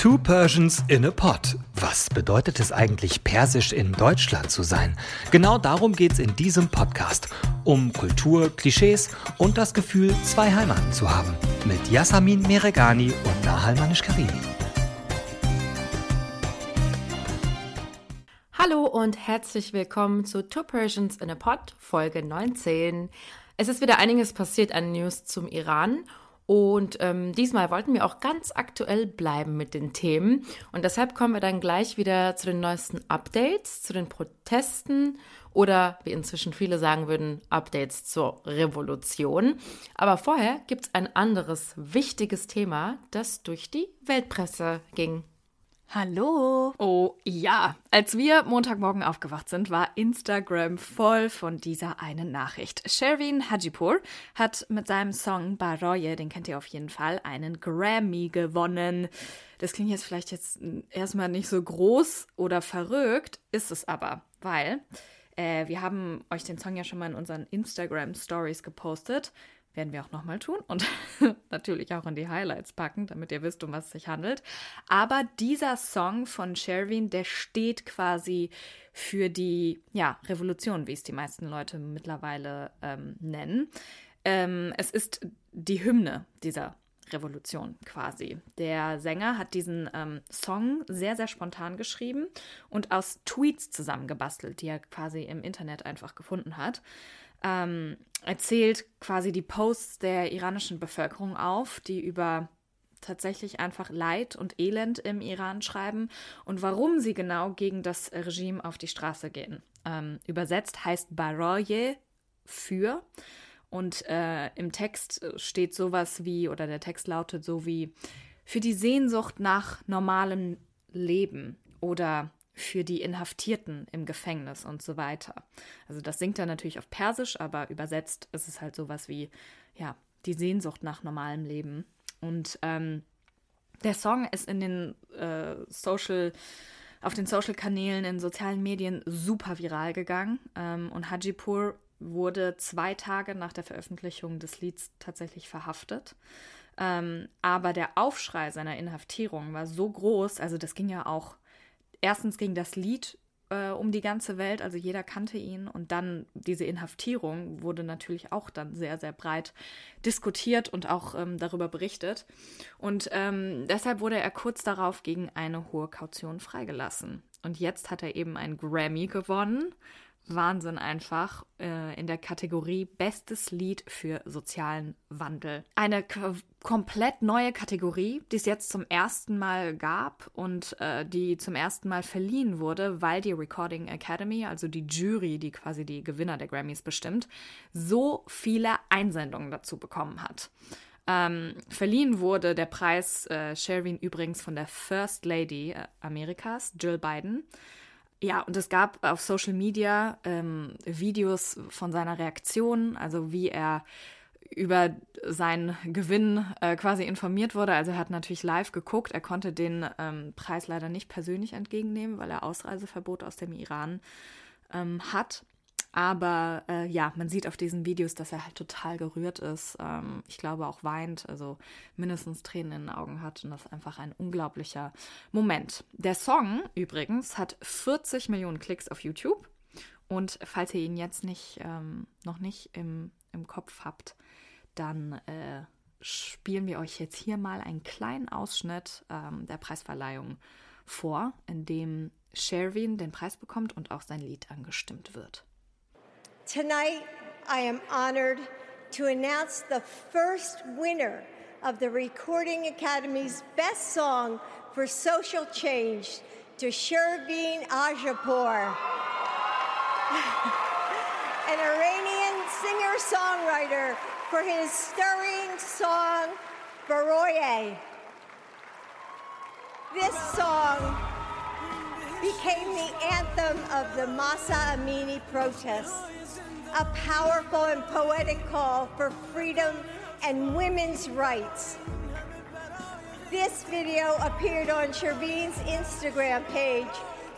Two Persians in a Pot. Was bedeutet es eigentlich, persisch in Deutschland zu sein? Genau darum geht es in diesem Podcast. Um Kultur, Klischees und das Gefühl, zwei Heimaten zu haben. Mit Yasamin Meregani und Nahal Manish-Karimi. Hallo und herzlich willkommen zu Two Persians in a Pot, Folge 19. Es ist wieder einiges passiert an News zum Iran und ähm, diesmal wollten wir auch ganz aktuell bleiben mit den Themen. Und deshalb kommen wir dann gleich wieder zu den neuesten Updates, zu den Protesten oder, wie inzwischen viele sagen würden, Updates zur Revolution. Aber vorher gibt es ein anderes wichtiges Thema, das durch die Weltpresse ging. Hallo. Oh ja, als wir Montagmorgen aufgewacht sind, war Instagram voll von dieser einen Nachricht. Sherwin Hajipur hat mit seinem Song Baroye, den kennt ihr auf jeden Fall, einen Grammy gewonnen. Das klingt jetzt vielleicht jetzt erstmal nicht so groß oder verrückt, ist es aber, weil äh, wir haben euch den Song ja schon mal in unseren Instagram Stories gepostet werden wir auch nochmal tun und natürlich auch in die Highlights packen, damit ihr wisst, um was es sich handelt. Aber dieser Song von Sherwin, der steht quasi für die ja, Revolution, wie es die meisten Leute mittlerweile ähm, nennen. Ähm, es ist die Hymne dieser Revolution quasi. Der Sänger hat diesen ähm, Song sehr, sehr spontan geschrieben und aus Tweets zusammengebastelt, die er quasi im Internet einfach gefunden hat ähm, erzählt quasi die Posts der iranischen Bevölkerung auf, die über tatsächlich einfach Leid und Elend im Iran schreiben und warum sie genau gegen das Regime auf die Straße gehen. Ähm, übersetzt heißt Baroye für und äh, im Text steht sowas wie, oder der Text lautet so wie, für die Sehnsucht nach normalem Leben oder für die Inhaftierten im Gefängnis und so weiter. Also das singt er natürlich auf Persisch, aber übersetzt ist es halt sowas wie, ja, die Sehnsucht nach normalem Leben. Und ähm, der Song ist in den äh, Social, auf den Social-Kanälen, in sozialen Medien super viral gegangen. Ähm, und Hajipur wurde zwei Tage nach der Veröffentlichung des Lieds tatsächlich verhaftet. Ähm, aber der Aufschrei seiner Inhaftierung war so groß, also das ging ja auch erstens ging das Lied äh, um die ganze Welt, also jeder kannte ihn und dann diese Inhaftierung wurde natürlich auch dann sehr, sehr breit diskutiert und auch ähm, darüber berichtet. Und ähm, deshalb wurde er kurz darauf gegen eine hohe Kaution freigelassen. Und jetzt hat er eben einen Grammy gewonnen Wahnsinn einfach äh, in der Kategorie Bestes Lied für sozialen Wandel. Eine komplett neue Kategorie, die es jetzt zum ersten Mal gab und äh, die zum ersten Mal verliehen wurde, weil die Recording Academy, also die Jury, die quasi die Gewinner der Grammys bestimmt, so viele Einsendungen dazu bekommen hat. Ähm, verliehen wurde der Preis äh, Sherwin übrigens von der First Lady äh, Amerikas, Jill Biden. Ja, und es gab auf Social Media ähm, Videos von seiner Reaktion, also wie er über seinen Gewinn äh, quasi informiert wurde. Also er hat natürlich live geguckt. Er konnte den ähm, Preis leider nicht persönlich entgegennehmen, weil er Ausreiseverbot aus dem Iran ähm, hat. Aber äh, ja, man sieht auf diesen Videos, dass er halt total gerührt ist. Ähm, ich glaube auch weint, also mindestens Tränen in den Augen hat. Und das ist einfach ein unglaublicher Moment. Der Song übrigens hat 40 Millionen Klicks auf YouTube. Und falls ihr ihn jetzt nicht, ähm, noch nicht im, im Kopf habt, dann äh, spielen wir euch jetzt hier mal einen kleinen Ausschnitt ähm, der Preisverleihung vor, in dem Sherwin den Preis bekommt und auch sein Lied angestimmt wird. Tonight, I am honored to announce the first winner of the Recording Academy's Best Song for Social Change to Shervin Ajapour, an Iranian singer-songwriter for his stirring song, Baroye. This song became the anthem of the Masa Amini protests a powerful and poetic call for freedom and women's rights. This video appeared on Shervin's Instagram page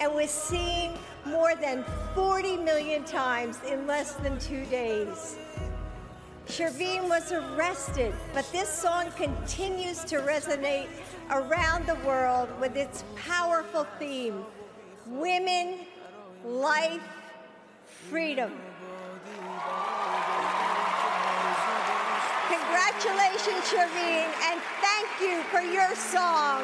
and was seen more than 40 million times in less than two days. Shervine was arrested, but this song continues to resonate around the world with its powerful theme women, life, freedom. Congratulations, Shervine, and thank you for your song.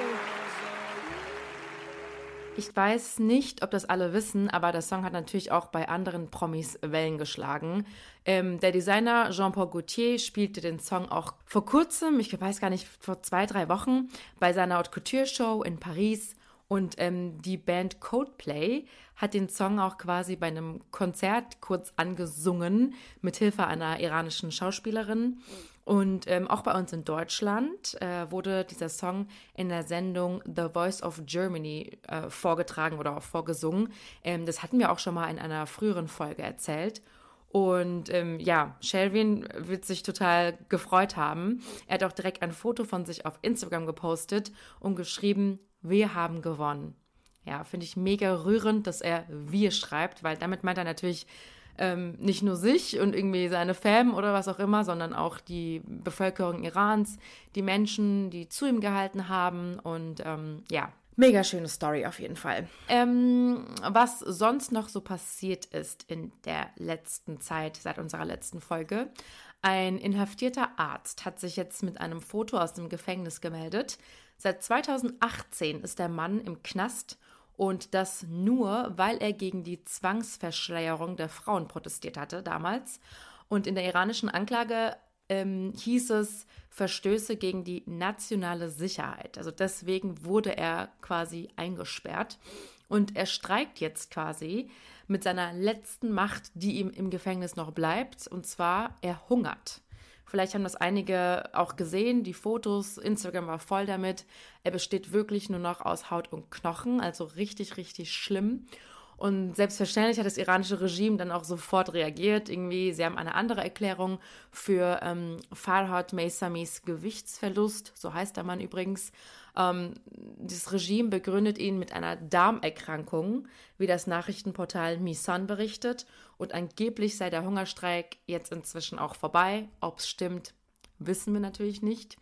Ich weiß nicht, ob das alle wissen, aber der Song hat natürlich auch bei anderen Promis Wellen geschlagen. Ähm, der Designer Jean-Paul Gaultier spielte den Song auch vor kurzem, ich weiß gar nicht, vor zwei, drei Wochen, bei seiner Haute Couture Show in Paris. Und ähm, die Band Coldplay hat den Song auch quasi bei einem Konzert kurz angesungen, mit Hilfe einer iranischen Schauspielerin. Und ähm, auch bei uns in Deutschland äh, wurde dieser Song in der Sendung The Voice of Germany äh, vorgetragen oder auch vorgesungen. Ähm, das hatten wir auch schon mal in einer früheren Folge erzählt. Und ähm, ja, Shelvin wird sich total gefreut haben. Er hat auch direkt ein Foto von sich auf Instagram gepostet und geschrieben, wir haben gewonnen. Ja, finde ich mega rührend, dass er wir schreibt, weil damit meint er natürlich ähm, nicht nur sich und irgendwie seine Fam oder was auch immer, sondern auch die Bevölkerung Irans, die Menschen, die zu ihm gehalten haben und ähm, ja. Mega schöne Story auf jeden Fall. Ähm, was sonst noch so passiert ist in der letzten Zeit, seit unserer letzten Folge. Ein inhaftierter Arzt hat sich jetzt mit einem Foto aus dem Gefängnis gemeldet. Seit 2018 ist der Mann im Knast und das nur, weil er gegen die Zwangsverschleierung der Frauen protestiert hatte damals. Und in der iranischen Anklage ähm, hieß es Verstöße gegen die nationale Sicherheit. Also deswegen wurde er quasi eingesperrt. Und er streikt jetzt quasi mit seiner letzten Macht, die ihm im Gefängnis noch bleibt. Und zwar, er hungert. Vielleicht haben das einige auch gesehen, die Fotos, Instagram war voll damit. Er besteht wirklich nur noch aus Haut und Knochen, also richtig, richtig schlimm. Und selbstverständlich hat das iranische Regime dann auch sofort reagiert. Irgendwie, sie haben eine andere Erklärung für ähm, Farhad Meisamis Gewichtsverlust, so heißt der Mann übrigens. Ähm, das Regime begründet ihn mit einer Darmerkrankung, wie das Nachrichtenportal Misan berichtet. Und angeblich sei der Hungerstreik jetzt inzwischen auch vorbei. Ob es stimmt, wissen wir natürlich nicht.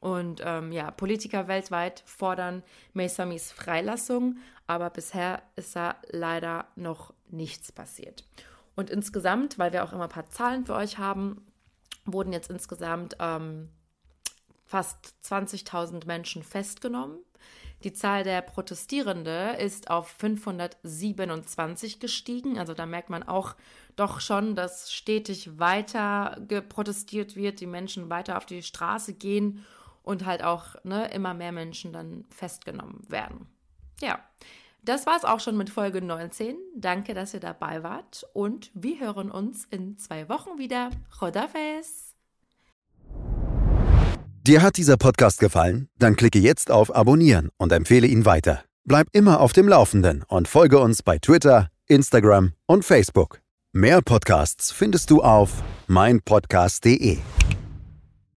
Und ähm, ja, Politiker weltweit fordern Meisamis Freilassung, aber bisher ist da leider noch nichts passiert. Und insgesamt, weil wir auch immer ein paar Zahlen für euch haben, wurden jetzt insgesamt ähm, fast 20.000 Menschen festgenommen. Die Zahl der Protestierende ist auf 527 gestiegen. Also da merkt man auch doch schon, dass stetig weiter protestiert wird, die Menschen weiter auf die Straße gehen und halt auch ne, immer mehr Menschen dann festgenommen werden. Ja, das war es auch schon mit Folge 19. Danke, dass ihr dabei wart und wir hören uns in zwei Wochen wieder. Rodafes! Dir hat dieser Podcast gefallen? Dann klicke jetzt auf Abonnieren und empfehle ihn weiter. Bleib immer auf dem Laufenden und folge uns bei Twitter, Instagram und Facebook. Mehr Podcasts findest du auf meinpodcast.de.